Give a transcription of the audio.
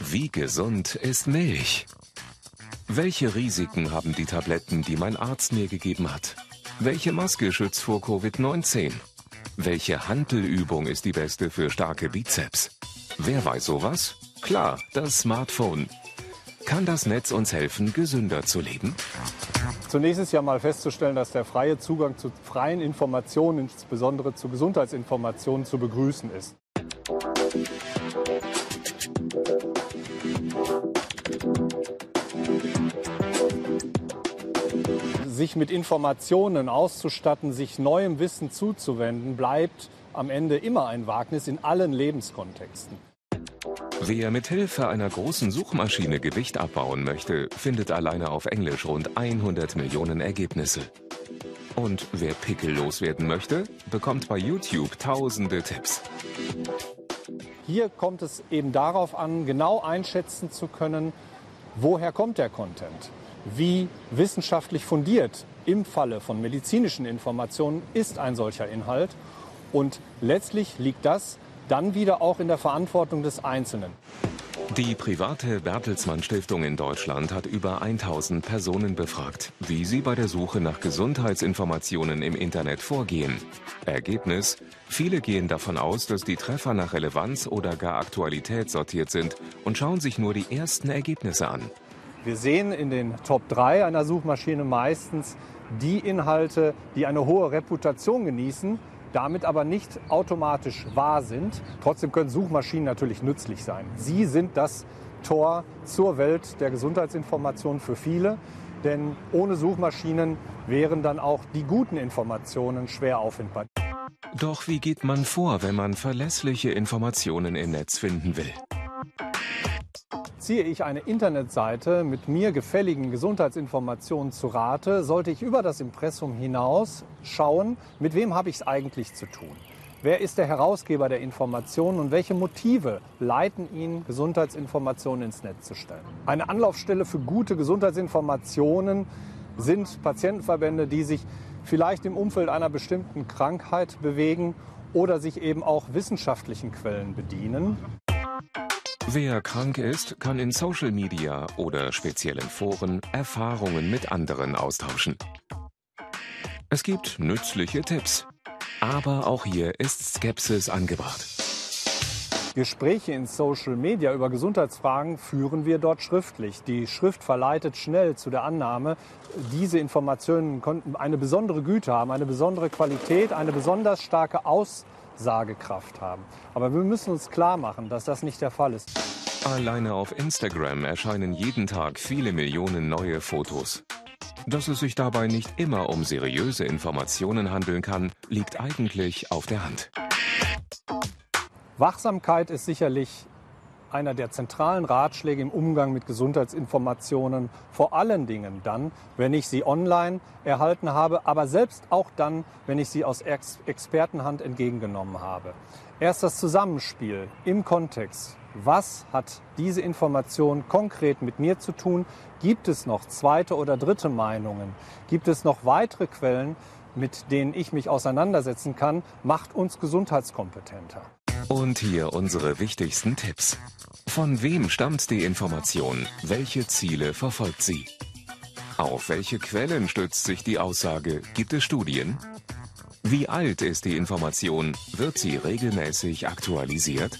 Wie gesund ist Milch? Welche Risiken haben die Tabletten, die mein Arzt mir gegeben hat? Welche Maske schützt vor Covid-19? Welche Hantelübung ist die beste für starke Bizeps? Wer weiß sowas? Klar, das Smartphone. Kann das Netz uns helfen, gesünder zu leben? Zunächst ist ja mal festzustellen, dass der freie Zugang zu freien Informationen, insbesondere zu Gesundheitsinformationen, zu begrüßen ist. Sich mit Informationen auszustatten, sich neuem Wissen zuzuwenden, bleibt am Ende immer ein Wagnis in allen Lebenskontexten. Wer mit Hilfe einer großen Suchmaschine Gewicht abbauen möchte, findet alleine auf Englisch rund 100 Millionen Ergebnisse. Und wer Pickel loswerden möchte, bekommt bei YouTube tausende Tipps. Hier kommt es eben darauf an, genau einschätzen zu können, woher kommt der Content, wie wissenschaftlich fundiert im Falle von medizinischen Informationen ist ein solcher Inhalt und letztlich liegt das dann wieder auch in der Verantwortung des Einzelnen. Die private Bertelsmann Stiftung in Deutschland hat über 1000 Personen befragt, wie sie bei der Suche nach Gesundheitsinformationen im Internet vorgehen. Ergebnis? Viele gehen davon aus, dass die Treffer nach Relevanz oder gar Aktualität sortiert sind und schauen sich nur die ersten Ergebnisse an. Wir sehen in den Top 3 einer Suchmaschine meistens die Inhalte, die eine hohe Reputation genießen, damit aber nicht automatisch wahr sind. Trotzdem können Suchmaschinen natürlich nützlich sein. Sie sind das Tor zur Welt der Gesundheitsinformation für viele, denn ohne Suchmaschinen wären dann auch die guten Informationen schwer auffindbar. Doch wie geht man vor, wenn man verlässliche Informationen im Netz finden will? Ziehe ich eine Internetseite mit mir gefälligen Gesundheitsinformationen zu Rate, sollte ich über das Impressum hinaus schauen, mit wem habe ich es eigentlich zu tun. Wer ist der Herausgeber der Informationen und welche Motive leiten ihn, Gesundheitsinformationen ins Netz zu stellen? Eine Anlaufstelle für gute Gesundheitsinformationen sind Patientenverbände, die sich vielleicht im Umfeld einer bestimmten Krankheit bewegen oder sich eben auch wissenschaftlichen Quellen bedienen. Wer krank ist, kann in Social Media oder speziellen Foren Erfahrungen mit anderen austauschen. Es gibt nützliche Tipps, aber auch hier ist Skepsis angebracht. Gespräche in Social Media über Gesundheitsfragen führen wir dort schriftlich. Die Schrift verleitet schnell zu der Annahme, diese Informationen konnten eine besondere Güte haben, eine besondere Qualität, eine besonders starke Aussagekraft haben. Aber wir müssen uns klar machen, dass das nicht der Fall ist. Alleine auf Instagram erscheinen jeden Tag viele Millionen neue Fotos. Dass es sich dabei nicht immer um seriöse Informationen handeln kann, liegt eigentlich auf der Hand. Wachsamkeit ist sicherlich einer der zentralen Ratschläge im Umgang mit Gesundheitsinformationen, vor allen Dingen dann, wenn ich sie online erhalten habe, aber selbst auch dann, wenn ich sie aus Ex Expertenhand entgegengenommen habe. Erst das Zusammenspiel im Kontext. Was hat diese Information konkret mit mir zu tun? Gibt es noch zweite oder dritte Meinungen? Gibt es noch weitere Quellen, mit denen ich mich auseinandersetzen kann? Macht uns gesundheitskompetenter. Und hier unsere wichtigsten Tipps. Von wem stammt die Information? Welche Ziele verfolgt sie? Auf welche Quellen stützt sich die Aussage? Gibt es Studien? Wie alt ist die Information? Wird sie regelmäßig aktualisiert?